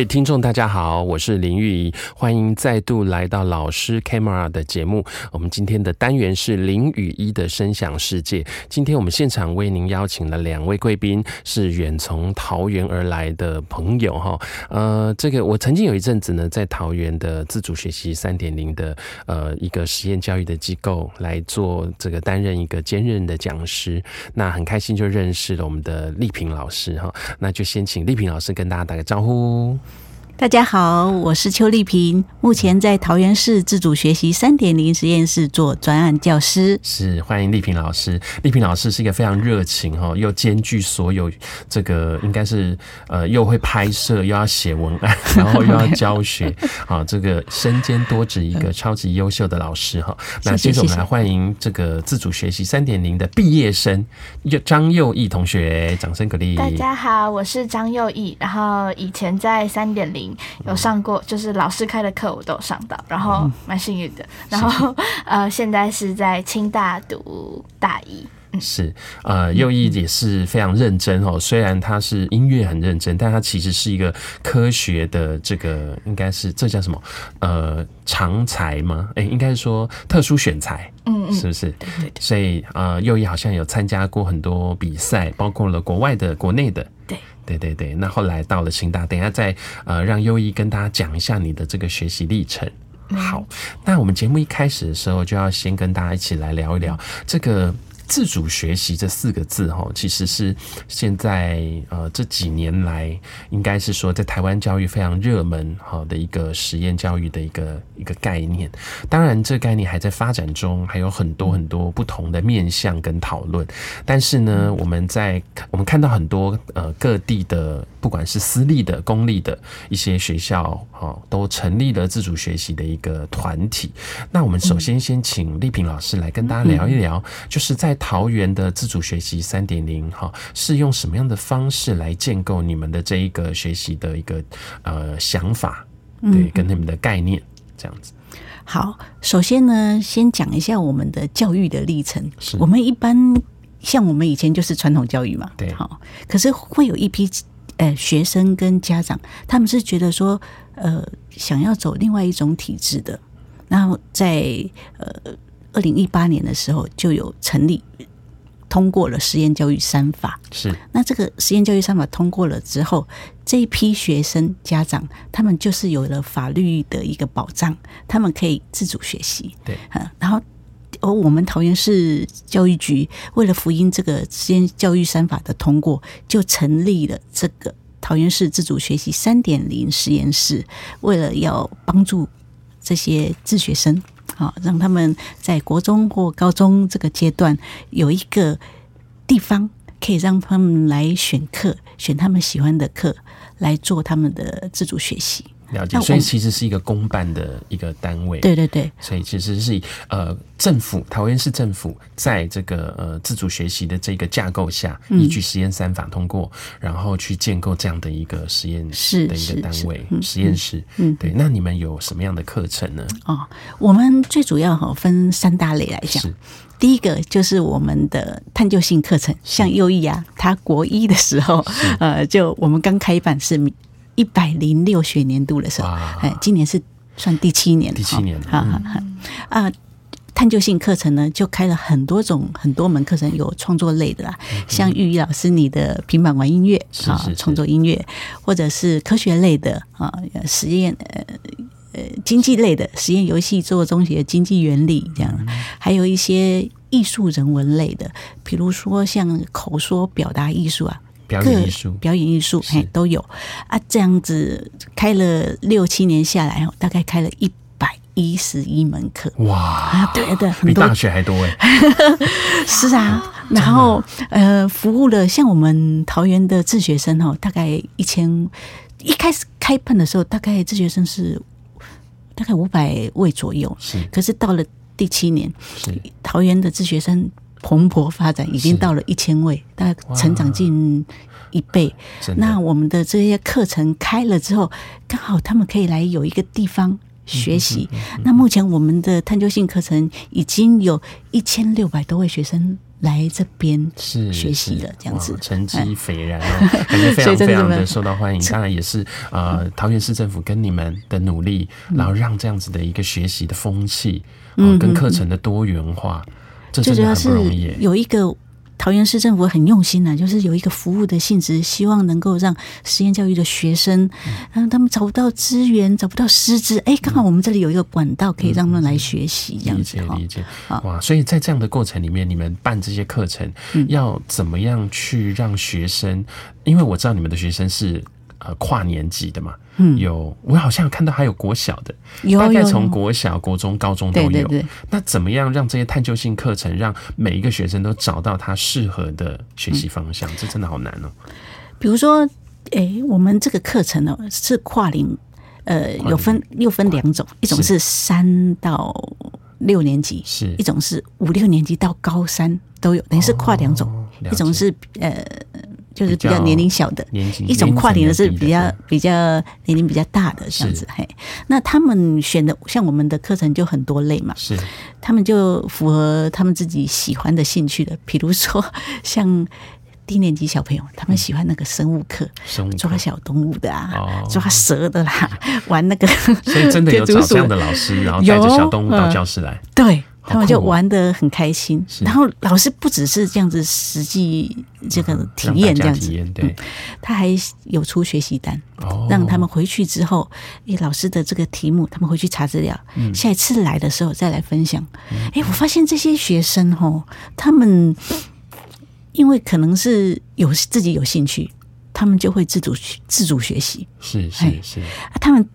位听众，大家好，我是林玉怡，欢迎再度来到老师 Camera 的节目。我们今天的单元是林雨一的声响世界。今天我们现场为您邀请了两位贵宾，是远从桃园而来的朋友哈。呃，这个我曾经有一阵子呢，在桃园的自主学习三点零的呃一个实验教育的机构来做这个担任一个兼任的讲师。那很开心就认识了我们的丽萍老师哈。那就先请丽萍老师跟大家打个招呼。大家好，我是邱丽萍，目前在桃园市自主学习三点零实验室做专案教师。是，欢迎丽萍老师。丽萍老师是一个非常热情哈，又兼具所有这个应该是呃又会拍摄，又要写文案，然后又要教学，啊，这个身兼多职一个超级优秀的老师哈。那接着我们来欢迎这个自主学习三点零的毕业生张又义同学，掌声鼓励。大家好，我是张又义，然后以前在三点零。有上过，就是老师开的课我都有上到，然后蛮幸运的。然后 呃，现在是在清大读大一。是，呃，右翼也是非常认真哦。虽然他是音乐很认真，但他其实是一个科学的这个，应该是这叫什么？呃，长才吗？哎、欸，应该是说特殊选才，嗯嗯，是不是？对。所以呃，右翼好像有参加过很多比赛，包括了国外的、国内的。对。对对对，那后来到了清大，等一下再呃让优一跟大家讲一下你的这个学习历程。好，那我们节目一开始的时候就要先跟大家一起来聊一聊这个。自主学习这四个字，哈，其实是现在呃这几年来，应该是说在台湾教育非常热门好的一个实验教育的一个一个概念。当然，这个概念还在发展中，还有很多很多不同的面向跟讨论。但是呢，我们在我们看到很多呃各地的，不管是私立的、公立的一些学校，哈，都成立了自主学习的一个团体。那我们首先先请丽萍老师来跟大家聊一聊，就是在桃园的自主学习三点零，哈，是用什么样的方式来建构你们的这一个学习的一个呃想法，对，跟你们的概念这样子。好，首先呢，先讲一下我们的教育的历程。是我们一般像我们以前就是传统教育嘛，对，好，可是会有一批呃学生跟家长，他们是觉得说，呃，想要走另外一种体制的，然后在呃。二零一八年的时候，就有成立通过了实验教育三法。是，那这个实验教育三法通过了之后，这一批学生家长，他们就是有了法律的一个保障，他们可以自主学习。对，然后，而我们桃园市教育局为了福音这个实验教育三法的通过，就成立了这个桃园市自主学习三点零实验室，为了要帮助这些自学生。好，让他们在国中或高中这个阶段有一个地方，可以让他们来选课，选他们喜欢的课来做他们的自主学习。了解，所以其实是一个公办的一个单位。对对对，所以其实是呃政府桃园市政府在这个呃自主学习的这个架构下，依据实验三法通过，然后去建构这样的一个实验室的一个单位实验室。嗯，对。那你们有什么样的课程呢？哦，我们最主要哈分三大类来讲。第一个就是我们的探究性课程，像又懿啊，他国一的时候，呃，就我们刚开办是。一百零六学年度的时候，哎，今年是算第七年，第七年，好好好啊！探究性课程呢，就开了很多种、很多门课程，有创作类的啦，像玉玉老师你的平板玩音乐啊，创作音乐，或者是科学类的啊，实验呃呃经济类的实验游戏做中学经济原理这样，还有一些艺术人文类的，比如说像口说表达艺术啊。表演艺术，表演艺术，嘿，都有啊。这样子开了六七年下来，大概开了一百一十一门课。哇，对的，比大学还多哎。是啊，然后呃，服务了像我们桃园的自学生哦，大概一千，一开始开办的时候，大概自学生是大概五百位左右，是。可是到了第七年，桃园的自学生蓬勃发展，已经到了一千位，大概成长近一倍。那我们的这些课程开了之后，刚好他们可以来有一个地方。学习。那目前我们的探究性课程已经有一千六百多位学生来这边是学习了，这样子。成绩斐然哦，感觉非常非常的受到欢迎。当然也是呃，桃园市政府跟你们的努力，然后让这样子的一个学习的风气，嗯，跟课程的多元化，这真的很不容易。有一个。桃园市政府很用心呐、啊，就是有一个服务的性质，希望能够让实验教育的学生，嗯，他们找不到资源，找不到师资，哎、欸，刚好我们这里有一个管道可以让他们来学习，这样子。理解理解。哇，所以在这样的过程里面，你们办这些课程，要怎么样去让学生？因为我知道你们的学生是。呃，跨年级的嘛，嗯，有我好像有看到还有国小的，大概从国小、国中、高中都有。那怎么样让这些探究性课程，让每一个学生都找到他适合的学习方向？嗯，这真的好难哦。比如说，诶，我们这个课程呢是跨龄，呃，有分又分两种，一种是三到六年级，是一种是五六年级到高三都有，等于是跨两种，哦，一种是呃。就是比较年龄小的，一种跨龄的是比较比较年龄比较大的这样子。嘿，那他们选的像我们的课程就很多类嘛，是他们就符合他们自己喜欢的兴趣的。比如说像低年级小朋友，他们喜欢那个生物课，抓小动物的啊，抓蛇的啦，玩那个。所以真的有 找这样的老师，然后带着小动物到教室来。对。他们就玩得很开心，然后老师不只是这样子实际这个体验这样子，对，他还有出学习单，让他们回去之后，诶，老师的这个题目，他们回去查资料，下一次来的时候再来分享。诶，我发现这些学生哦，他们因为可能是有自己有兴趣，他们就会自主自主学习，是是是，啊，他们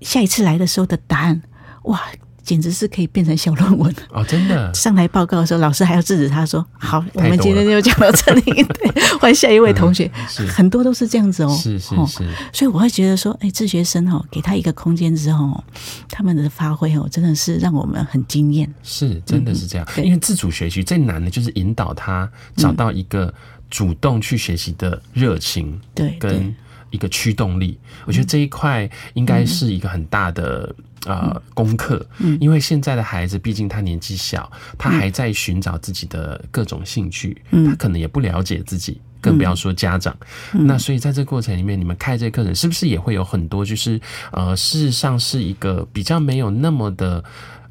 下一次来的时候的答案，哇！简直是可以变成小论文哦！真的，上台报告的时候，老师还要制止他说：“好，我们今天就讲到这里，对，换下一位同学。嗯”很多都是这样子哦，是是是。所以我会觉得说，哎，自学生哦，给他一个空间之后，他们的发挥哦，真的是让我们很惊艳。是，真的是这样。嗯、因为自主学习最难的就是引导他找到一个主动去学习的热情，对，跟一个驱动力。我觉得这一块应该是一个很大的。呃，功课，因为现在的孩子毕竟他年纪小，他还在寻找自己的各种兴趣，他可能也不了解自己，更不要说家长。那所以在这个过程里面，你们开这课程是不是也会有很多就是呃，事实上是一个比较没有那么的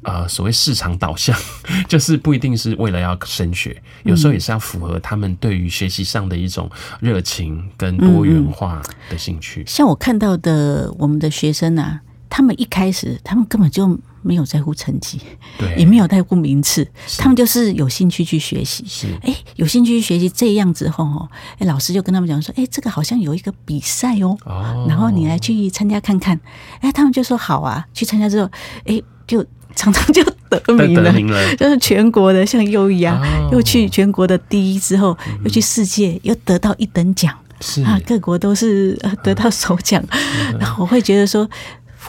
呃所谓市场导向，就是不一定是为了要升学，有时候也是要符合他们对于学习上的一种热情跟多元化的兴趣。像我看到的我们的学生啊。他们一开始，他们根本就没有在乎成绩，对，也没有在乎名次，他们就是有兴趣去学习。是，哎，有兴趣去学习这样之后，哦，哎，老师就跟他们讲说，哎，这个好像有一个比赛哦，哦，然后你来去参加看看。哎，他们就说好啊，去参加之后，哎，就常常就得名了，名了，就是全国的，像优雅啊，哦，又去全国的第一之后，又去世界，又得到一等奖，是。啊，各国都是得到首奖，嗯，然后我会觉得说。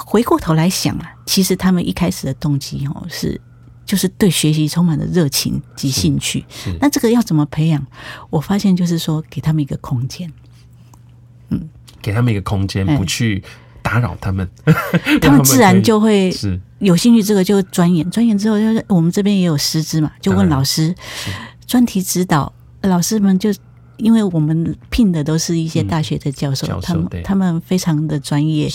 回过头来想啊，其实他们一开始的动机哦是，就是对学习充满了热情及兴趣。那这个要怎么培养？我发现就是说，给他们一个空间，嗯，给他们一个空间，不去打扰他们，他们自然就会有兴趣。这个就钻研，钻研之后就是我们这边也有师资嘛，就问老师专题指导，老师们就因为我们聘的都是一些大学的教授，嗯、教授他们他们非常的专业。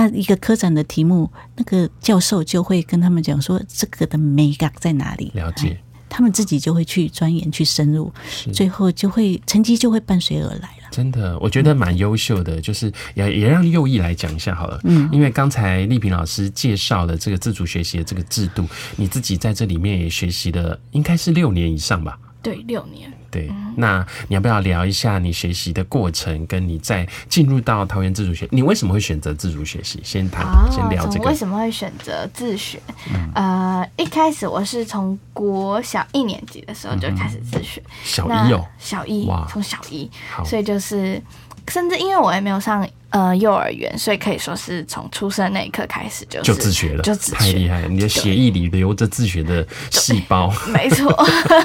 按一个科展的题目，那个教授就会跟他们讲说，这个的美感在哪里？了解，他们自己就会去钻研、去深入，最后就会成绩就会伴随而来了。真的，我觉得蛮优秀的，就是也也让右翼来讲一下好了。嗯，因为刚才丽萍老师介绍了这个自主学习的这个制度，你自己在这里面也学习了，应该是六年以上吧？对，六年。对，那你要不要聊一下你学习的过程，跟你在进入到桃园自主学，你为什么会选择自主学习？先谈，先聊这个。为什么会选择自学？嗯、呃，一开始我是从国小一年级的时候就开始自学，嗯、小一哦，小一哇，从小一，所以就是。甚至因为我也没有上呃幼儿园，所以可以说是从出生那一刻开始就就自学了，就自学太厉害了！你的血液里流着自学的细胞，没错。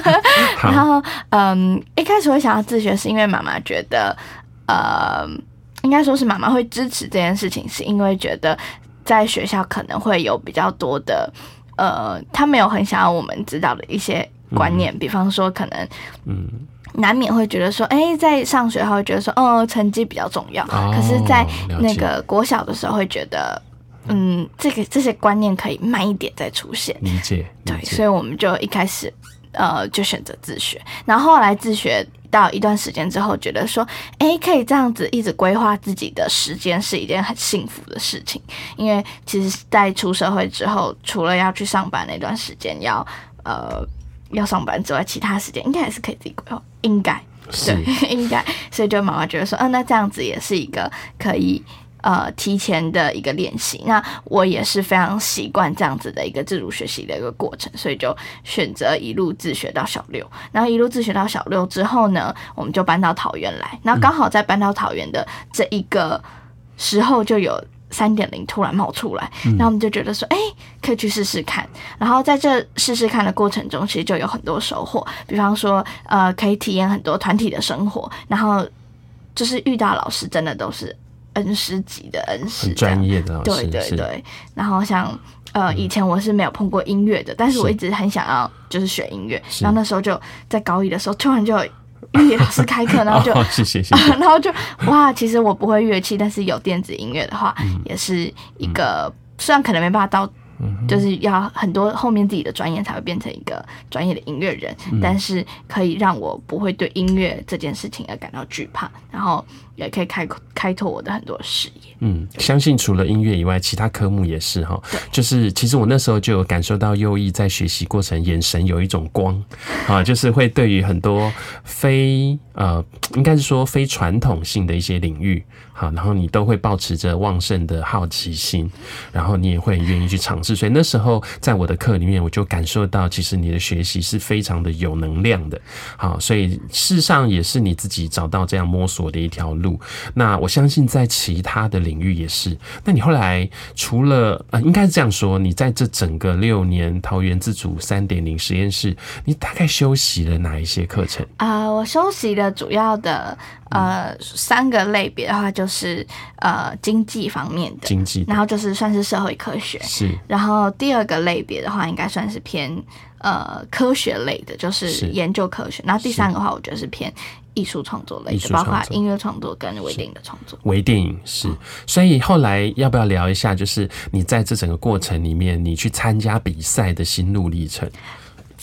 然后嗯，一开始会想要自学，是因为妈妈觉得呃，应该说是妈妈会支持这件事情，是因为觉得在学校可能会有比较多的呃，他没有很想要我们知道的一些观念，嗯、比方说可能嗯。难免会觉得说，哎、欸，在上学会觉得说，哦，成绩比较重要。哦、可是，在那个国小的时候会觉得，嗯，这个这些观念可以慢一点再出现。理解。对，所以我们就一开始，呃，就选择自学。然后后来自学到一段时间之后，觉得说，哎、欸，可以这样子一直规划自己的时间，是一件很幸福的事情。因为其实，在出社会之后，除了要去上班那段时间要，呃。要上班之外，其他时间应该还是可以自己规划，应该对，应该。所 以就妈妈觉得说，嗯、啊，那这样子也是一个可以呃提前的一个练习。那我也是非常习惯这样子的一个自主学习的一个过程，所以就选择一路自学到小六。然后一路自学到小六之后呢，我们就搬到桃园来。那刚好在搬到桃园的这一个时候，就有。三点零突然冒出来，然后我们就觉得说，哎、欸，可以去试试看。然后在这试试看的过程中，其实就有很多收获。比方说，呃，可以体验很多团体的生活，然后就是遇到老师真的都是恩师级的恩师，专业的老师。对对对。然后像呃，以前我是没有碰过音乐的，但是我一直很想要就是学音乐。然后那时候就在高一的时候，突然就。音乐老师开课，然后就，哦、谢谢谢谢。然后就哇，其实我不会乐器，但是有电子音乐的话，嗯、也是一个、嗯、虽然可能没办法到。就是要很多后面自己的专业才会变成一个专业的音乐人，嗯、但是可以让我不会对音乐这件事情而感到惧怕，然后也可以开开拓我的很多事业。嗯，相信除了音乐以外，其他科目也是哈。就是其实我那时候就有感受到右翼在学习过程眼神有一种光啊，就是会对于很多非呃，应该是说非传统性的一些领域，好，然后你都会保持着旺盛的好奇心，然后你也会愿意去尝试。所以那时候在我的课里面，我就感受到，其实你的学习是非常的有能量的。好，所以事实上也是你自己找到这样摸索的一条路。那我相信在其他的领域也是。那你后来除了呃，应该是这样说，你在这整个六年桃园自主三点零实验室，你大概修习了哪一些课程？啊、呃，我修习的主要的。呃，三个类别的话，就是呃经济方面的，经济，然后就是算是社会科学，是。然后第二个类别的话，应该算是偏呃科学类的，就是研究科学。然后第三个的话，我觉得是偏艺术创作类的，包括音乐创作跟微电影的创作。微电影是。所以后来要不要聊一下，就是你在这整个过程里面，你去参加比赛的心路历程？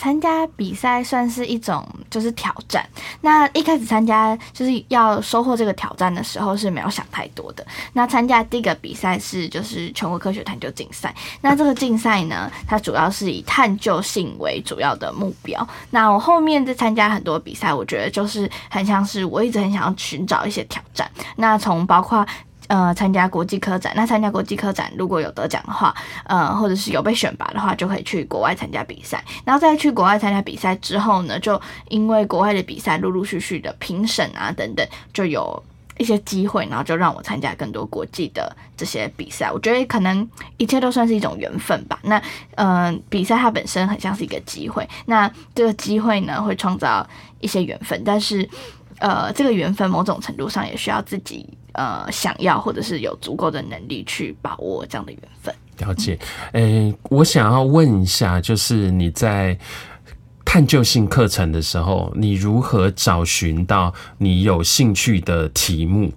参加比赛算是一种就是挑战。那一开始参加就是要收获这个挑战的时候是没有想太多的。那参加第一个比赛是就是全国科学探究竞赛。那这个竞赛呢，它主要是以探究性为主要的目标。那我后面在参加很多比赛，我觉得就是很像是我一直很想要寻找一些挑战。那从包括。呃，参加国际科展，那参加国际科展如果有得奖的话，呃，或者是有被选拔的话，就可以去国外参加比赛。然后在去国外参加比赛之后呢，就因为国外的比赛陆陆续续的评审啊等等，就有一些机会，然后就让我参加更多国际的这些比赛。我觉得可能一切都算是一种缘分吧。那嗯、呃，比赛它本身很像是一个机会，那这个机会呢会创造一些缘分，但是呃，这个缘分某种程度上也需要自己。呃，想要或者是有足够的能力去把握这样的缘分。了解，诶、欸，我想要问一下，就是你在探究性课程的时候，你如何找寻到你有兴趣的题目？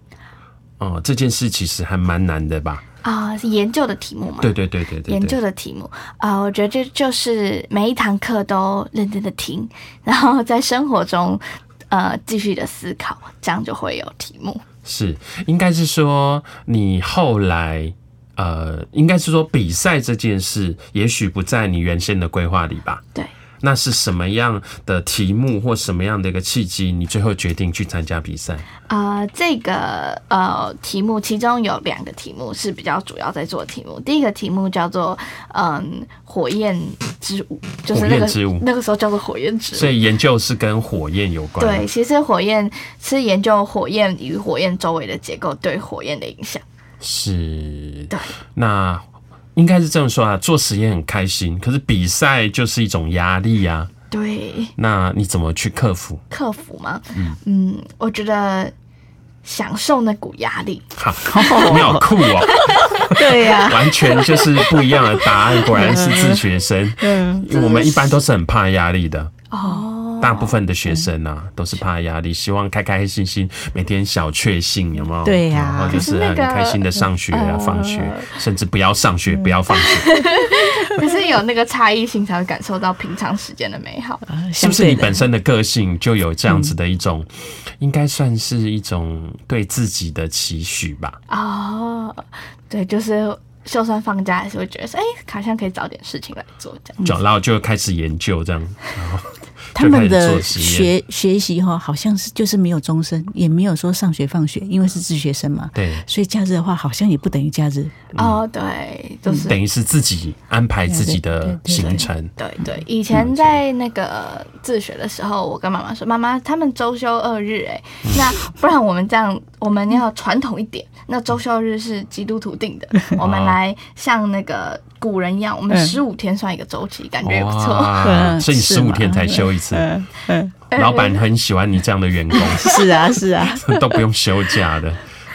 哦、呃，这件事其实还蛮难的吧？啊、呃，是研究的题目嘛？对对对对对，研究的题目啊、呃，我觉得就就是每一堂课都认真的听，然后在生活中呃继续的思考，这样就会有题目。是，应该是说你后来，呃，应该是说比赛这件事，也许不在你原先的规划里吧？对。那是什么样的题目或什么样的一个契机，你最后决定去参加比赛？呃，这个呃题目其中有两个题目是比较主要在做的题目。第一个题目叫做嗯火焰之舞，就是那个之舞那个时候叫做火焰之舞，所以研究是跟火焰有关。对，其实火焰是研究火焰与火焰周围的结构对火焰的影响。是，对，那应该是这么说啊，做实验很开心，可是比赛就是一种压力呀。对，那你怎么去克服？克服吗？嗯嗯，我觉得享受那股压力。好，你好酷哦！对呀，完全就是不一样的答案。果然是自学生。嗯，我们一般都是很怕压力的。哦。大部分的学生啊，都是怕压力，希望开开心心，每天小确幸，有没有？对呀，然后就是很开心的上学啊，放学，甚至不要上学，不要放学。可是有那个差异性，才会感受到平常时间的美好。是不是你本身的个性就有这样子的一种，应该算是一种对自己的期许吧？哦，对，就是就算放假，还是会觉得说，哎，好像可以找点事情来做，这样。就然后就开始研究这样，然后。他们的学学习哈，好像是就是没有终身，也没有说上学放学，因为是自学生嘛。对，所以假日的话，好像也不等于假日。哦，对，就是等于是自己安排自己的行程。对对，以前在那个自学的时候，我跟妈妈说：“妈妈，他们周休二日，哎，那不然我们这样，我们要传统一点。那周休日是基督徒定的，我们来像那个。”古人一样，我们十五天算一个周期，感觉也不错。所以你十五天才休一次。嗯，老板很喜欢你这样的员工。是啊，是啊，都不用休假的。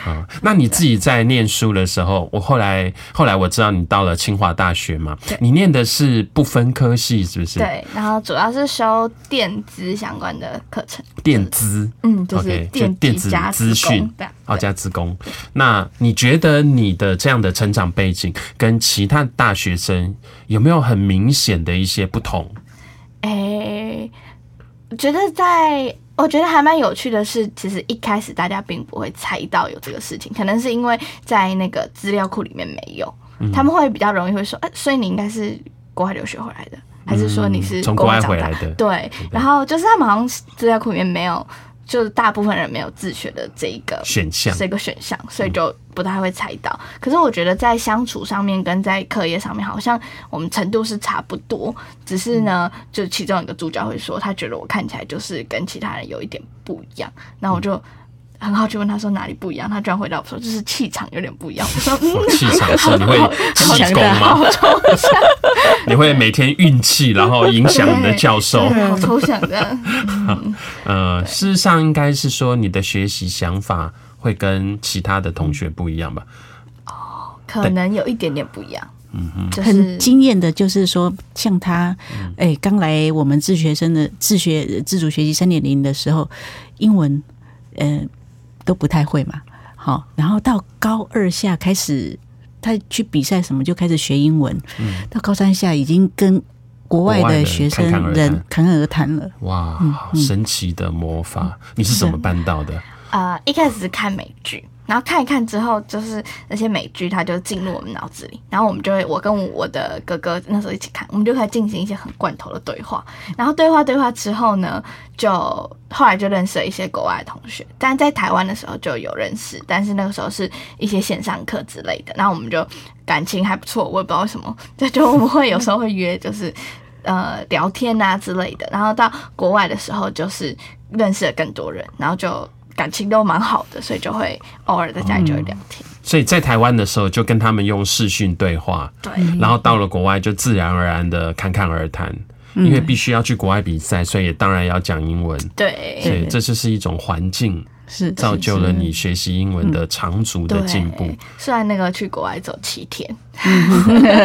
啊，那你自己在念书的时候，我后来后来我知道你到了清华大学嘛，你念的是不分科系，是不是？对，然后主要是修电资相关的课程。电资，嗯，就是电电子资讯，哦，加资工。那你觉得你的这样的成长背景跟其他大学生有没有很明显的一些不同？诶、欸，我觉得在。我觉得还蛮有趣的是，其实一开始大家并不会猜到有这个事情，可能是因为在那个资料库里面没有，嗯、他们会比较容易会说，哎、欸，所以你应该是国外留学回来的，还是说你是从国外回来的？对，然后就是他们好像资料库里面没有。就是大部分人没有自学的这一个选项，这个选项，所以就不太会猜到。可是我觉得在相处上面跟在课业上面，好像我们程度是差不多。只是呢，就其中一个主角会说，他觉得我看起来就是跟其他人有一点不一样。那我就。很好奇问他说哪里不一样，他居然回答我说就是气场有点不一样。我说嗯，气场是你会气功吗？你会每天运气，然后影响你的教授。好抽象的。呃，事实上应该是说你的学习想法会跟其他的同学不一样吧？哦，可能有一点点不一样。嗯哼，就是、很惊艳的，就是说像他，哎，刚来我们自学生的自学自主学习三点零的时候，英文，嗯、呃。都不太会嘛，好，然后到高二下开始，他去比赛什么就开始学英文，嗯，到高三下已经跟国外的学生人侃侃而谈了。哇，好神奇的魔法！你是怎么办到的？啊、呃，一开始是看美剧。然后看一看之后，就是那些美剧，它就进入我们脑子里。然后我们就会，我跟我的哥哥那时候一起看，我们就可以进行一些很罐头的对话。然后对话对话之后呢，就后来就认识了一些国外的同学。但在台湾的时候就有认识，但是那个时候是一些线上课之类的。然后我们就感情还不错，我也不知道为什么，就就我们会有时候会约，就是 呃聊天啊之类的。然后到国外的时候，就是认识了更多人，然后就。感情都蛮好的，所以就会偶尔在家里就会聊天。嗯、所以在台湾的时候，就跟他们用视讯对话。对。然后到了国外，就自然而然的侃侃而谈，嗯、因为必须要去国外比赛，所以也当然要讲英文。对。所以这就是一种环境，是造就了你学习英文的长足的进步。虽然那个去国外走七天，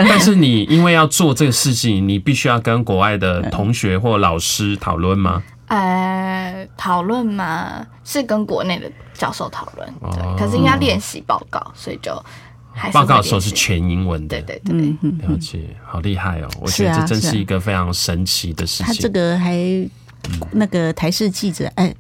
但是你因为要做这个事情，你必须要跟国外的同学或老师讨论吗？呃，讨论嘛，是跟国内的教授讨论，对。哦、可是因为要练习报告，所以就还是报告的时候是全英文的。对对对，了解，好厉害哦！我觉得这真是一个非常神奇的事情。他这个还那个台视记者，哎，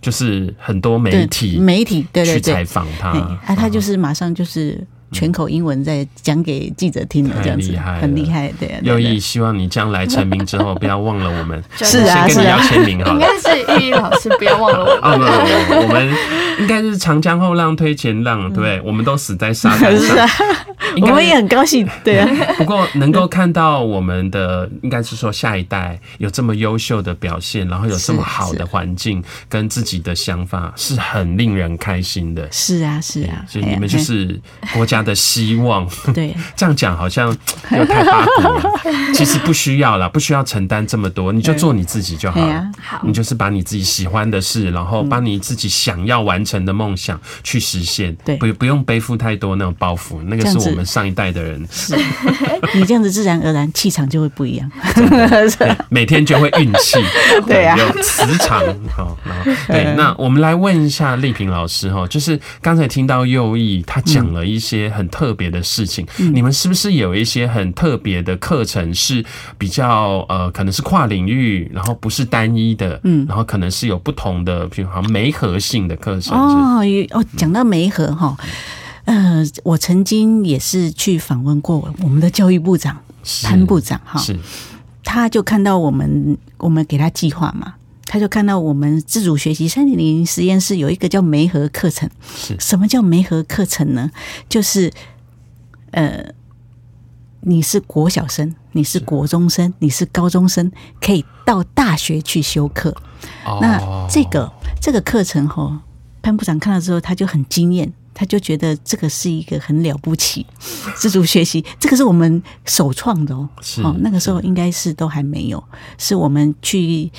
就是很多媒体媒体对对去采访他，啊，他就是马上就是全口英文在讲给记者听的，这样子很厉害。对啊，又懿希望你将来成名之后，不要忘了我们。是啊，先跟你要签名好了。应该是玉老师，不要忘了我们。啊，不不不，我们 应该是长江后浪推前浪，对，我们都死在沙滩上。我们也很高兴，对啊。不过能够看到我们的，应该是说下一代有这么优秀的表现，然后有这么好的环境跟自己的想法，是很令人开心的。是啊，是啊，所以你们就是国家的希望。对，这样讲好像又太八股了。其实不需要啦，不需要承担这么多，你就做你自己就好了。好，你就是把你自己喜欢的事，然后把你自己想要完成的梦想去实现。对，不不用背负太多那种包袱，那个是我们上一代的人。是，你这样子自然而然气场就会不一样，每天就会运气，对啊，有磁场。好，然后对，那我们来问一下丽萍老师哈，就是刚才听到右翼他讲了一些很特别的事情，你们是不是有一些很特别的课程是比较呃，可能是跨领域，然后不是单一的，嗯，然后可能是有不同的，比如好像媒合性的课程哦哦，讲到媒合哈。呃，我曾经也是去访问过我们的教育部长潘部长哈，是，他就看到我们，我们给他计划嘛，他就看到我们自主学习三点零实验室有一个叫媒合课程，是什么叫媒合课程呢？就是呃，你是国小生，你是国中生，你是高中生，可以到大学去修课。哦、那这个这个课程哈，潘部长看到之后，他就很惊艳。他就觉得这个是一个很了不起，自主学习，这个是我们首创的哦。是哦，那个时候应该是都还没有，是我们去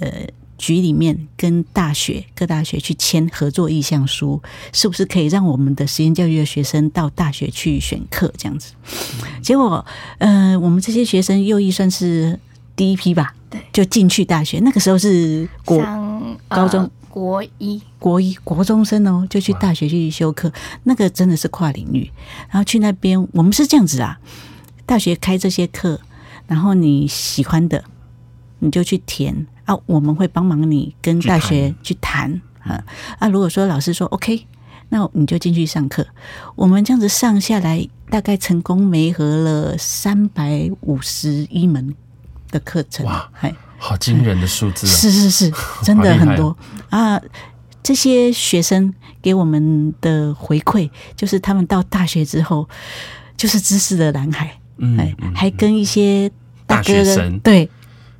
呃局里面跟大学各大学去签合作意向书，是不是可以让我们的实验教育的学生到大学去选课这样子？结果呃，我们这些学生又一算是第一批吧，对，就进去大学。那个时候是国高中。国一，国一，国中生哦，就去大学去修课，那个真的是跨领域。然后去那边，我们是这样子啊，大学开这些课，然后你喜欢的，你就去填啊，我们会帮忙你跟大学去谈啊。啊，如果说老师说 OK，那你就进去上课。我们这样子上下来，大概成功媒合了三百五十一门的课程。哇，嗨。好惊人的数字啊！是是是，真的很多啊！这些学生给我们的回馈，就是他们到大学之后，就是知识的蓝海，嗯，还跟一些大哥的对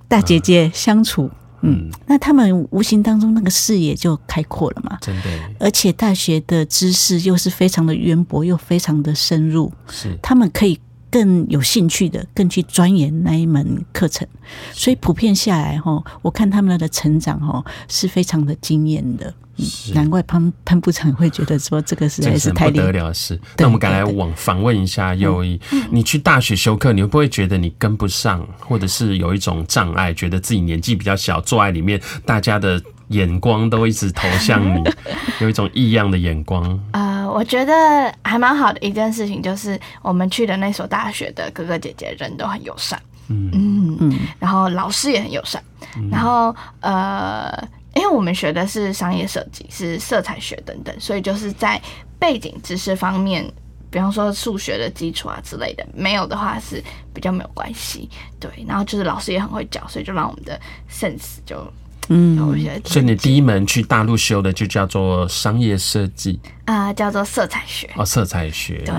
大姐姐相处，嗯，那他们无形当中那个视野就开阔了嘛，真的。而且大学的知识又是非常的渊博，又非常的深入，是他们可以。更有兴趣的，更去钻研那一门课程，所以普遍下来哈，我看他们的成长哈是非常的惊艳的。是。难怪潘潘部长会觉得说这个实在是太不得了的事。那我们赶来往访问一下又懿，嗯、你去大学修课，你会不会觉得你跟不上，或者是有一种障碍，觉得自己年纪比较小，坐在里面，大家的眼光都一直投向你，有一种异样的眼光？呃我觉得还蛮好的一件事情，就是我们去的那所大学的哥哥姐姐人都很友善，嗯。嗯嗯，然后老师也很友善，嗯、然后呃，因为我们学的是商业设计，是色彩学等等，所以就是在背景知识方面，比方说数学的基础啊之类的，没有的话是比较没有关系，对，然后就是老师也很会教，所以就让我们的 sense 就。嗯，所以你第一门去大陆修的就叫做商业设计啊，叫做色彩学哦，色彩学对。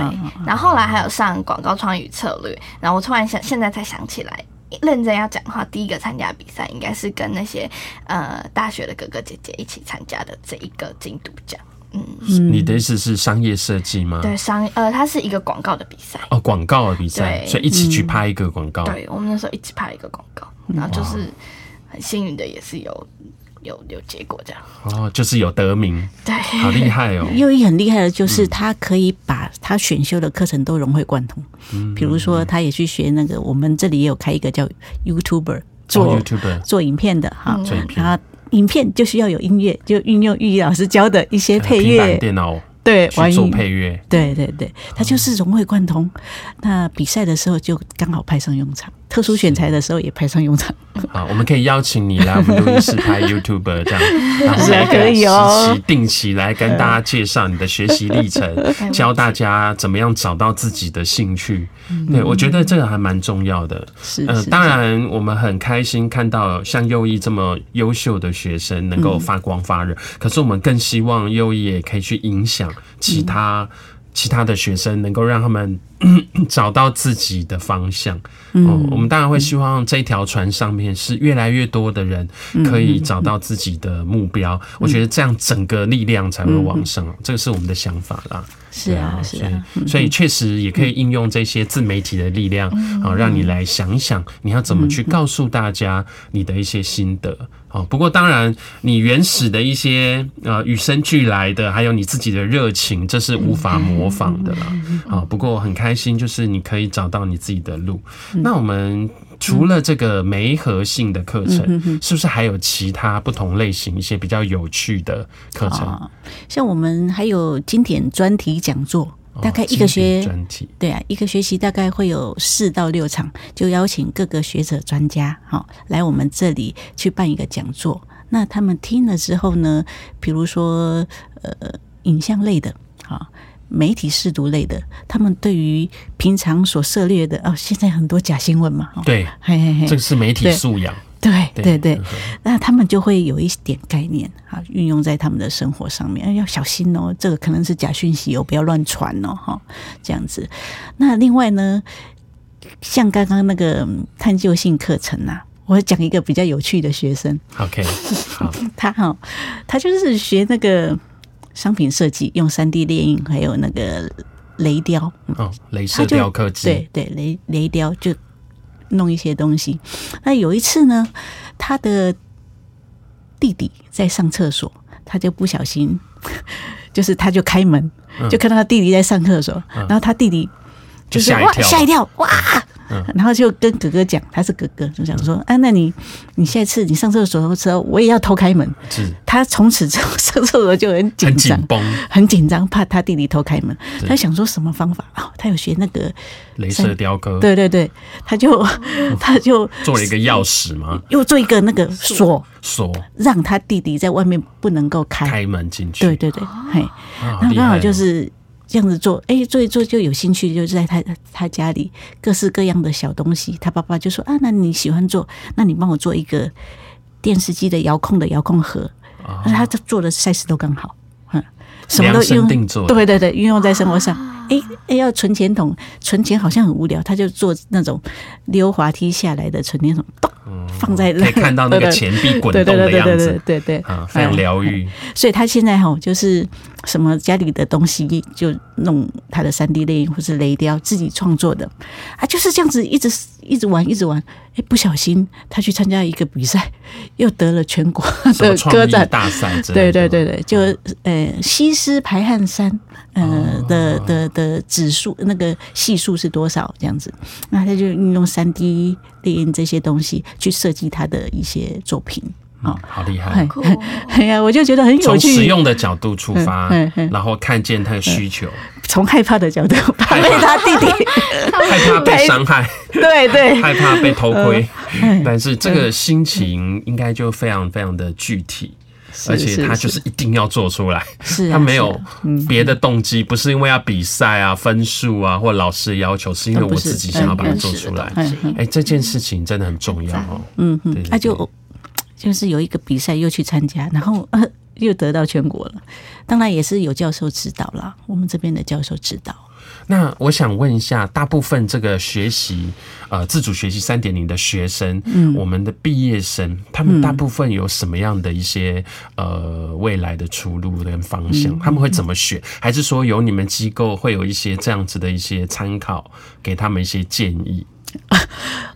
然后后来还有上广告创意与策略，然后我突然想，现在才想起来，认真要讲的话，第一个参加比赛应该是跟那些呃大学的哥哥姐姐一起参加的这一个金犊奖。嗯，你的意思是商业设计吗？对，商呃，它是一个广告的比赛哦，广告的比赛，所以一起去拍一个广告。对，我们那时候一起拍一个广告，然后就是。很幸运的也是有有有结果这样。哦，就是有得名，对，好厉害哦。又一很厉害的就是他可以把他选修的课程都融会贯通。嗯，比如说他也去学那个，我们这里也有开一个叫 YouTuber 做 YouTuber 做影片的哈，然后影片就需要有音乐，就运用玉老师教的一些配乐。电脑。对，去做配乐，对对对，他就是融会贯通。那比赛的时候就刚好派上用场，特殊选材的时候也派上用场。好，我们可以邀请你来 我们录音室拍 YouTube 这样，然后每个可以哦时期定期来跟大家介绍你的学习历程，教大家怎么样找到自己的兴趣。对，我觉得这个还蛮重要的。是，嗯，当然我们很开心看到像右翼这么优秀的学生能够发光发热，可是我们更希望右翼也可以去影响其他。其他的学生能够让他们 找到自己的方向，嗯，我们当然会希望这一条船上面是越来越多的人可以找到自己的目标。我觉得这样整个力量才会往上，这个是我们的想法啦。是啊，是啊，所以确实也可以应用这些自媒体的力量啊，让你来想一想你要怎么去告诉大家你的一些心得。哦，不过当然，你原始的一些呃与生俱来的，还有你自己的热情，这是无法模仿的啦。啊，不过很开心，就是你可以找到你自己的路。那我们除了这个媒合性的课程，是不是还有其他不同类型一些比较有趣的课程？像我们还有经典专题讲座。大概一个学，对啊，一个学期大概会有四到六场，就邀请各个学者专家好来我们这里去办一个讲座。那他们听了之后呢，比如说呃影像类的，好媒体试读类的，他们对于平常所涉猎的哦，现在很多假新闻嘛，对，嘿嘿嘿，这个是媒体素养。对对对，那他们就会有一点概念啊，运用在他们的生活上面，要小心哦，这个可能是假讯息哦，不要乱传哦，哈，这样子。那另外呢，像刚刚那个探究性课程啊，我讲一个比较有趣的学生，OK，好，他哈，他就是学那个商品设计，用三 D 列印，还有那个雷雕，哦，雷射雕刻机，对对，雷雷雕就。弄一些东西，那有一次呢，他的弟弟在上厕所，他就不小心，就是他就开门，就看到他弟弟在上厕所，然后他弟弟就是哇吓一跳，哇！然后就跟哥哥讲，他是哥哥，就想说：“啊，那你你下次你上厕所的时候，我也要偷开门。”是。他从此之后上厕所就很紧张，很紧张，怕他弟弟偷开门。他想说什么方法啊？他有学那个镭射雕刻。对对对，他就他就做了一个钥匙嘛？又做一个那个锁锁，让他弟弟在外面不能够开开门进去。对对对，嘿，那刚好就是。这样子做，哎、欸，做一做就有兴趣，就在他他家里各式各样的小东西。他爸爸就说：“啊，那你喜欢做，那你帮我做一个电视机的遥控的遥控盒。哦”那他这做的 size 都刚好，嗯，什么都用，对对对，运用在生活上。哎、啊、哎、欸欸，要存钱筒，存钱好像很无聊，他就做那种溜滑梯下来的存钱筒，咚。放在可以看到那个钱币滚动的样子，对对对对对对，啊，非常疗愈。所以他现在哈，就是什么家里的东西就弄他的三 D 列印或是雷雕，自己创作的啊，就是这样子一直一直玩一直玩。哎，不小心他去参加一个比赛，又得了全国的歌展大赛。对对对对，就呃西施排汗衫呃的的的指数那个系数是多少这样子？那他就运用三 D 列印这些东西去设计他的一些作品。哦，好厉害！哎呀，我就觉得很有趣。从实用的角度出发，然后看见他的需求。从害怕的角度，怕被他弟弟 害怕被伤害，对对，害怕被偷窥。但是这个心情应该就非常非常的具体，而且他就是一定要做出来。是他没有别的动机，不是因为要比赛啊、分数啊，或老师的要求，是因为我自己想要把它做出来。哎，这件事情真的很重要哦。嗯嗯，那就。就是有一个比赛又去参加，然后呃又得到全国了。当然也是有教授指导啦，我们这边的教授指导。那我想问一下，大部分这个学习呃自主学习三点零的学生，嗯，我们的毕业生，他们大部分有什么样的一些呃未来的出路跟方向？他们会怎么选？还是说有你们机构会有一些这样子的一些参考，给他们一些建议？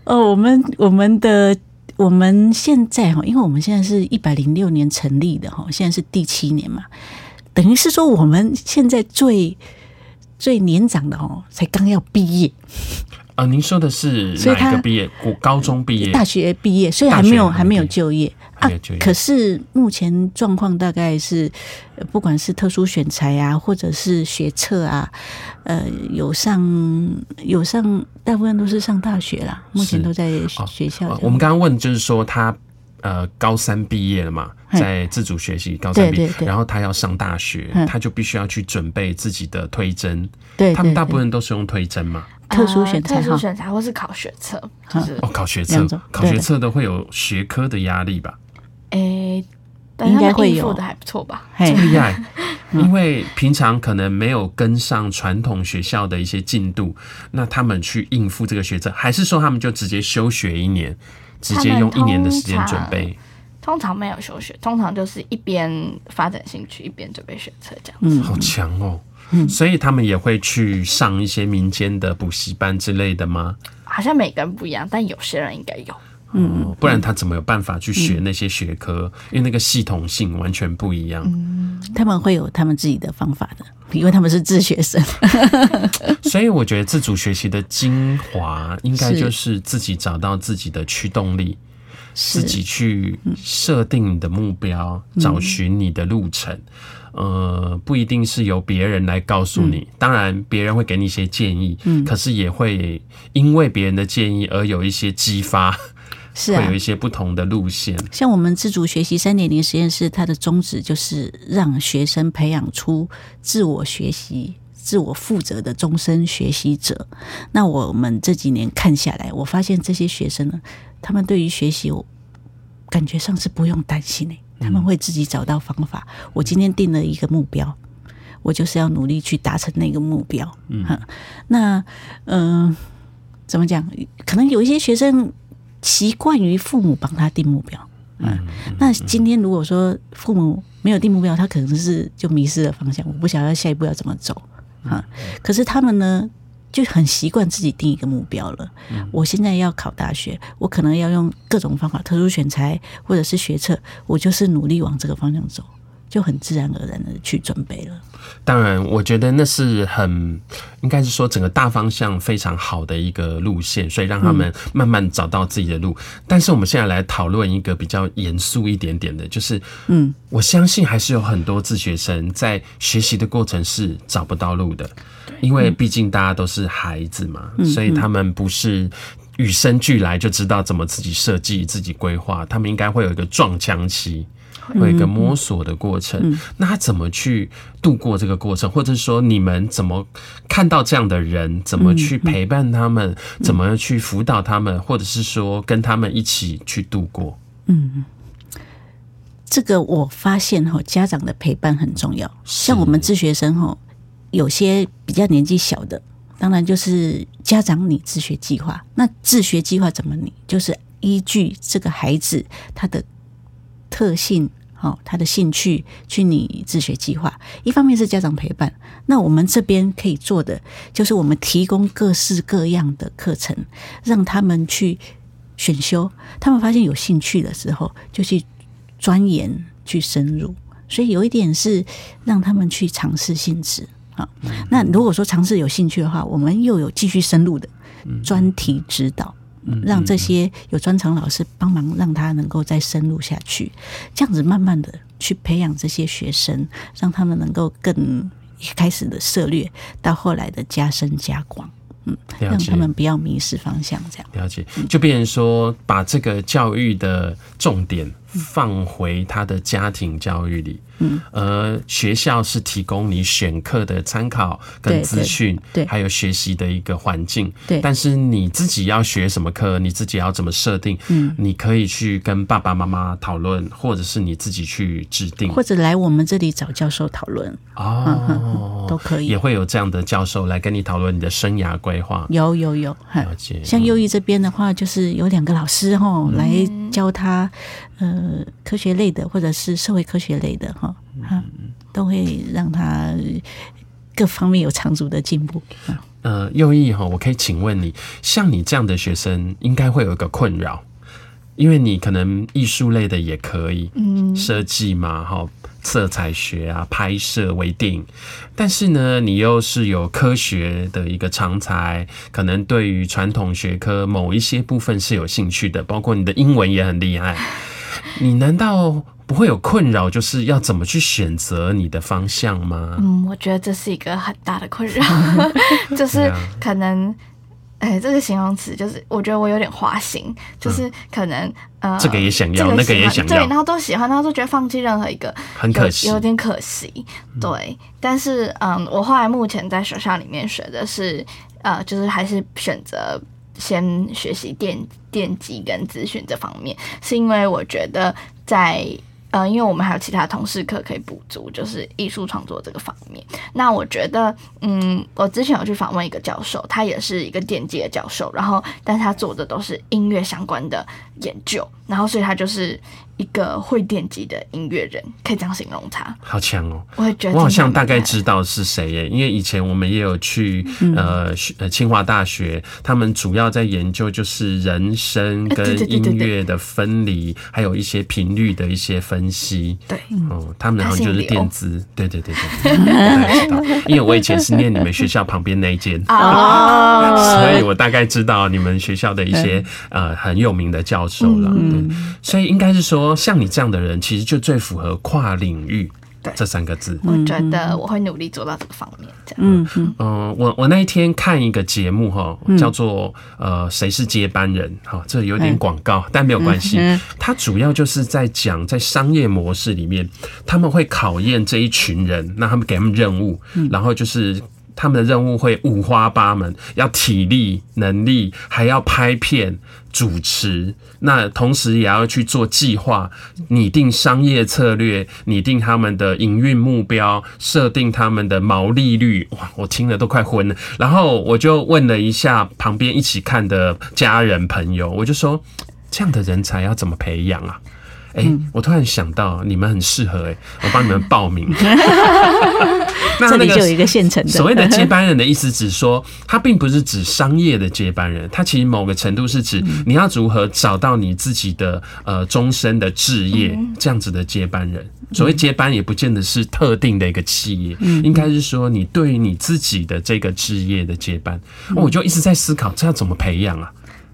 哦，我们我们的。我们现在哈，因为我们现在是一百零六年成立的哈，现在是第七年嘛，等于是说我们现在最最年长的哦，才刚要毕业。啊，您说的是哪一个毕业？高高中毕业、大学毕业，所以还没有还没有就业。还有就业。可是目前状况大概是，不管是特殊选材啊，或者是学测啊，呃，有上有上，大部分都是上大学啦。目前都在学校。我们刚刚问就是说他。呃，高三毕业了嘛，在自主学习高三毕业，然后他要上大学，他就必须要去准备自己的推甄。对，他们大部分都是用推甄嘛，特殊选材、特殊选材或是考学测，就是哦，考学测，考学测都会有学科的压力吧？诶，应该会有的还不错吧？这么厉害，因为平常可能没有跟上传统学校的一些进度，那他们去应付这个学测，还是说他们就直接休学一年？直接用一年的时间准备，通常没有休学，通常就是一边发展兴趣，一边准备学车这样子。嗯，好强哦！嗯，所以他们也会去上一些民间的补习班之类的吗？好像每个人不一样，但有些人应该有。嗯，不然他怎么有办法去学那些学科？因为那个系统性完全不一样。嗯，他们会有他们自己的方法的，因为他们是自学生。所以我觉得自主学习的精华，应该就是自己找到自己的驱动力，自己去设定你的目标，找寻你的路程。呃，不一定是由别人来告诉你，当然别人会给你一些建议，可是也会因为别人的建议而有一些激发。是啊，会有一些不同的路线。像我们自主学习三点零实验室，它的宗旨就是让学生培养出自我学习、自我负责的终身学习者。那我们这几年看下来，我发现这些学生呢，他们对于学习，我感觉上是不用担心的，他们会自己找到方法。我今天定了一个目标，我就是要努力去达成那个目标。嗯，那嗯、呃，怎么讲？可能有一些学生。习惯于父母帮他定目标，嗯，那今天如果说父母没有定目标，他可能是就迷失了方向，我不晓得下一步要怎么走啊。可是他们呢，就很习惯自己定一个目标了。我现在要考大学，我可能要用各种方法，特殊选材或者是学测，我就是努力往这个方向走。就很自然而然的去准备了。当然，我觉得那是很应该是说整个大方向非常好的一个路线，所以让他们慢慢找到自己的路。嗯、但是我们现在来讨论一个比较严肃一点点的，就是嗯，我相信还是有很多自学生在学习的过程是找不到路的，因为毕竟大家都是孩子嘛，所以他们不是与生俱来就知道怎么自己设计、自己规划，他们应该会有一个撞墙期。会有一个摸索的过程，那他怎么去度过这个过程？或者说，你们怎么看到这样的人？怎么去陪伴他们？怎么去辅导他们？或者是说，跟他们一起去度过？嗯，这个我发现哈，家长的陪伴很重要。像我们自学生哈，有些比较年纪小的，当然就是家长拟自学计划。那自学计划怎么拟？就是依据这个孩子他的特性。好，他的兴趣去你自学计划，一方面是家长陪伴，那我们这边可以做的就是我们提供各式各样的课程，让他们去选修。他们发现有兴趣的时候，就去钻研、去深入。所以有一点是让他们去尝试性质。好，那如果说尝试有兴趣的话，我们又有继续深入的专题指导。让这些有专长老师帮忙，让他能够再深入下去，这样子慢慢的去培养这些学生，让他们能够更一开始的涉略，到后来的加深加广，嗯，让他们不要迷失方向，这样。了解，就变成说把这个教育的重点放回他的家庭教育里。嗯，而学校是提供你选课的参考跟资讯，对，还有学习的一个环境，对。但是你自己要学什么课，你自己要怎么设定，嗯，你可以去跟爸爸妈妈讨论，或者是你自己去制定，或者来我们这里找教授讨论。哦，都可以，也会有这样的教授来跟你讨论你的生涯规划。有有有，了解。像优异这边的话，就是有两个老师哈来教他，呃，科学类的或者是社会科学类的哈。哈，都会让他各方面有长足的进步。呃，右翼哈，我可以请问你，像你这样的学生，应该会有一个困扰，因为你可能艺术类的也可以，嗯，设计嘛，哈，色彩学啊，拍摄微电影，但是呢，你又是有科学的一个常才，可能对于传统学科某一些部分是有兴趣的，包括你的英文也很厉害。你难道不会有困扰，就是要怎么去选择你的方向吗？嗯，我觉得这是一个很大的困扰，就是可能。哎、欸，这个形容词就是，我觉得我有点花心，就是可能、嗯、呃，这个也想要，那个也想要，对，然后都喜欢，然后都觉得放弃任何一个很可惜，有点可惜，对。嗯、但是嗯，我后来目前在学校里面学的是呃，就是还是选择先学习电电机跟资讯这方面，是因为我觉得在。呃，因为我们还有其他同事课可以补足，就是艺术创作这个方面。那我觉得，嗯，我之前有去访问一个教授，他也是一个电机的教授，然后，但是他做的都是音乐相关的研究，然后，所以他就是。一个会电击的音乐人，可以这样形容他，好强哦！我也觉得我好像大概知道是谁耶，因为以前我们也有去呃呃清华大学，他们主要在研究就是人声跟音乐的分离，还有一些频率的一些分析。对，哦，他们好像就是电子，对对对对，我大概知道，因为我以前是念你们学校旁边那一间哦，所以我大概知道你们学校的一些呃很有名的教授了。对，所以应该是说。像你这样的人，其实就最符合跨领域这三个字。我觉得我会努力做到这个方面。这样，嗯嗯、呃、我我那一天看一个节目哈，叫做呃谁是接班人？哈，这有点广告，但没有关系。它主要就是在讲在商业模式里面，他们会考验这一群人，那他们给他们任务，然后就是。他们的任务会五花八门，要体力、能力，还要拍片、主持，那同时也要去做计划，拟定商业策略，拟定他们的营运目标，设定他们的毛利率。哇，我听了都快昏了。然后我就问了一下旁边一起看的家人朋友，我就说，这样的人才要怎么培养啊？哎、欸，我突然想到，你们很适合哎、欸，我帮你们报名。那这里就有一个现成的。所谓的接班人的意思，只说他并不是指商业的接班人，他其实某个程度是指你要如何找到你自己的呃终身的置业这样子的接班人。所谓接班，也不见得是特定的一个企业，应该是说你对于你自己的这个置业的接班。我就一直在思考，这要怎么培养啊？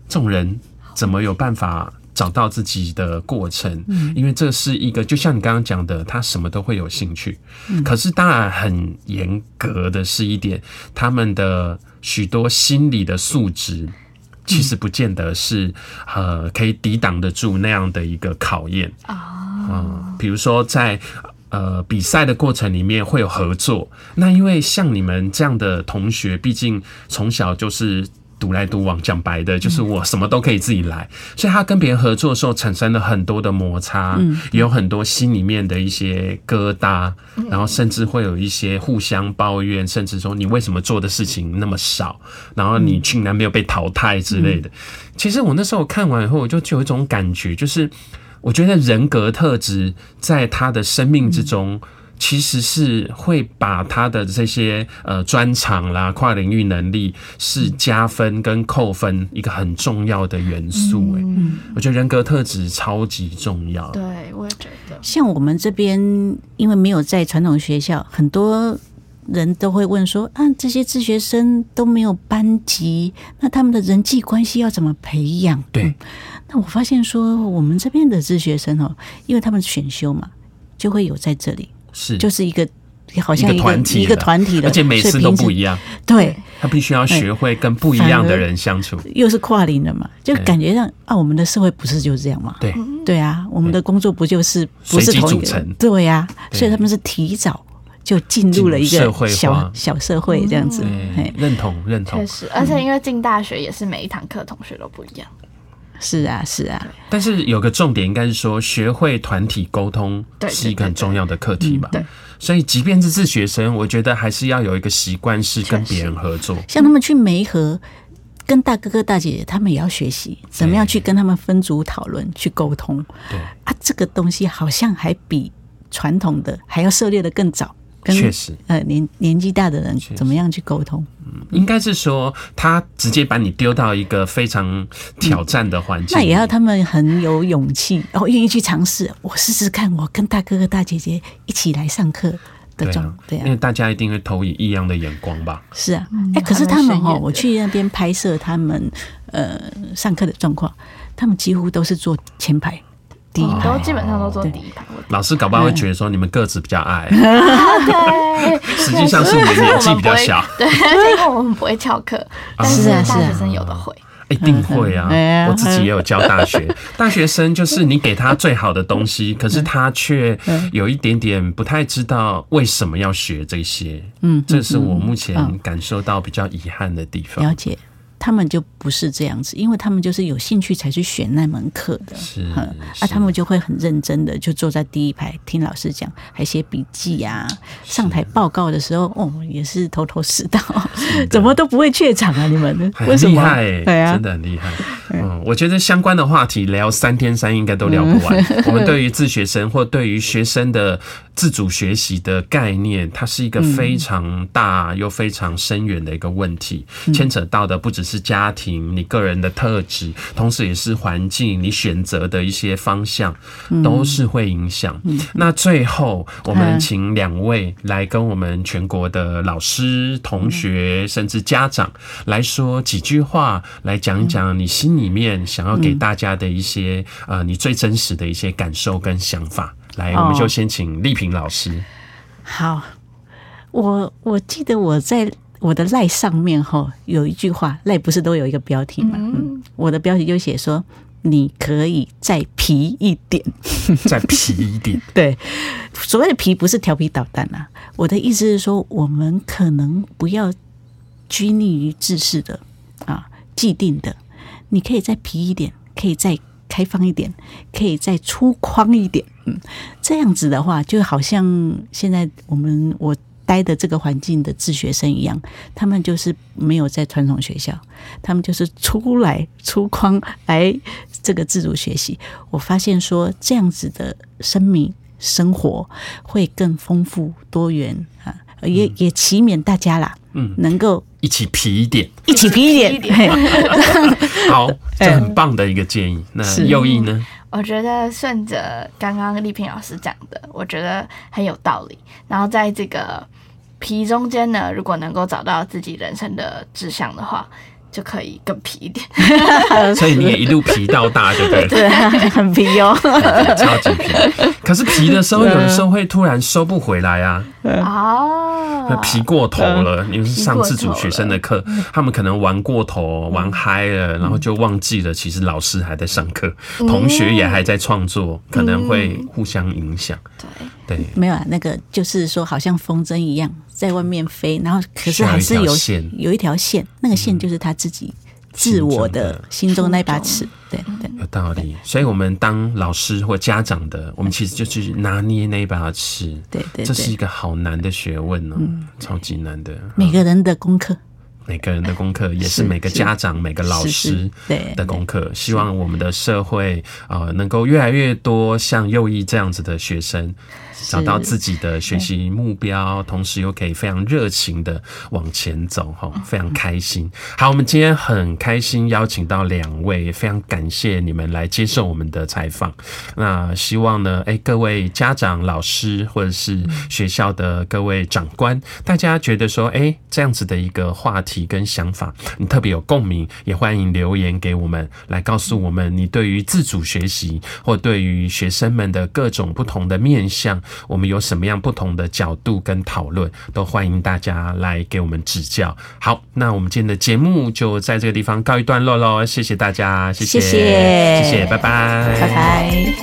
这种人怎么有办法？找到自己的过程，因为这是一个，就像你刚刚讲的，他什么都会有兴趣。可是当然很严格的是一点，他们的许多心理的素质，其实不见得是呃可以抵挡得住那样的一个考验啊。嗯，比如说在呃比赛的过程里面会有合作，那因为像你们这样的同学，毕竟从小就是。独来独往，讲白的就是我什么都可以自己来，所以他跟别人合作的时候产生了很多的摩擦，也有很多心里面的一些疙瘩，然后甚至会有一些互相抱怨，甚至说你为什么做的事情那么少，然后你竟然没有被淘汰之类的。其实我那时候看完以后，我就就有一种感觉，就是我觉得人格特质在他的生命之中。其实是会把他的这些呃专长啦、跨领域能力是加分跟扣分一个很重要的元素。哎，我觉得人格特质超级重要。对，我也觉得。像我们这边，因为没有在传统学校，很多人都会问说：啊，这些自学生都没有班级，那他们的人际关系要怎么培养？对、嗯。那我发现说，我们这边的自学生哦，因为他们选修嘛，就会有在这里。是，就是一个好像一个团体，一个团体的，而且每次都不一样。对，他必须要学会跟不一样的人相处，又是跨龄的嘛，就感觉上啊，我们的社会不是就是这样嘛？对，对啊，我们的工作不就是不是同一个？对呀，所以他们是提早就进入了一个小小社会这样子。认同认同，确实，而且因为进大学也是每一堂课同学都不一样。是啊，是啊，但是有个重点应该是说，学会团体沟通是一个很重要的课题吧？对，所以即便是自学生，我觉得还是要有一个习惯是跟别人合作。像他们去梅河，跟大哥哥大姐姐，他们也要学习怎么样去跟他们分组讨论、去沟通。对啊，这个东西好像还比传统的还要涉猎的更早。确实，呃，年年纪大的人怎么样去沟通？嗯，应该是说他直接把你丢到一个非常挑战的环境，那也要他们很有勇气，然后愿意去尝试。我试试看，我跟大哥哥大姐姐一起来上课的状，对啊，因为大家一定会投以异样的眼光吧？是啊，哎，可是他们哦，我去那边拍摄他们呃上课的状况，他们几乎都是坐前排。第一排，都基本上都坐第一排。老师搞不好会觉得说你们个子比较矮，对，实际上是你们年纪比较小。对，因为我们不会翘课，但是大学生有的会。一定会啊！我自己也有教大学，大学生就是你给他最好的东西，可是他却有一点点不太知道为什么要学这些。嗯，这是我目前感受到比较遗憾的地方。了解。他们就不是这样子，因为他们就是有兴趣才去选那门课的，是，啊，他们就会很认真的就坐在第一排听老师讲，还写笔记啊。上台报告的时候，哦，也是头头是道，怎么都不会怯场啊！你们 为什么？厉害、欸，对啊，真的很厉害。嗯，我觉得相关的话题聊三天三应该都聊不完。我们对于自学生或对于学生的自主学习的概念，它是一个非常大又非常深远的一个问题，牵扯到的不只是。是家庭，你个人的特质，同时也是环境，你选择的一些方向，都是会影响。嗯、那最后，我们请两位来跟我们全国的老师、同学，甚至家长来说几句话，来讲一讲你心里面想要给大家的一些呃，你最真实的一些感受跟想法。来，我们就先请丽萍老师。好，我我记得我在。我的赖上面哈有一句话，赖不是都有一个标题吗？嗯，我的标题就写说，你可以再皮一点，再皮一点。对，所谓的皮不是调皮捣蛋啊，我的意思是说，我们可能不要拘泥于制式的啊既定的，你可以再皮一点，可以再开放一点，可以再粗犷一点。嗯，这样子的话，就好像现在我们我。待的这个环境的自学生一样，他们就是没有在传统学校，他们就是出来出框来这个自主学习。我发现说这样子的生命生活会更丰富多元啊，也也祈勉大家啦，嗯，能够一起皮一点，一起皮一点。好，这很棒的一个建议。那右翼呢？我觉得顺着刚刚丽萍老师讲的，我觉得很有道理。然后在这个皮中间呢，如果能够找到自己人生的志向的话，就可以更皮一点。所以你也一路皮到大，对不对？对，很皮哦，超级皮。可是皮的时候，有的时候会突然收不回来啊。哦，皮过头了，因为是上自主学生的课，他们可能玩过头，玩嗨了，然后就忘记了，其实老师还在上课，同学也还在创作，可能会互相影响。对对，没有啊，那个就是说，好像风筝一样在外面飞，然后可是还是有有一条线，那个线就是他自己。自我的心中那把尺，对对，有道理。所以，我们当老师或家长的，我们其实就是拿捏那把尺。对对，这是一个好难的学问哦，超级难的。每个人的功课，每个人的功课，也是每个家长、每个老师的功课。希望我们的社会啊，能够越来越多像右翼这样子的学生。找到自己的学习目标，同时又可以非常热情的往前走，哈，非常开心。好，我们今天很开心邀请到两位，非常感谢你们来接受我们的采访。那希望呢，哎，各位家长、老师或者是学校的各位长官，大家觉得说，哎，这样子的一个话题跟想法，你特别有共鸣，也欢迎留言给我们，来告诉我们你对于自主学习或对于学生们的各种不同的面向。我们有什么样不同的角度跟讨论，都欢迎大家来给我们指教。好，那我们今天的节目就在这个地方告一段落喽，谢谢大家，谢谢，谢谢，谢谢，拜拜，拜拜。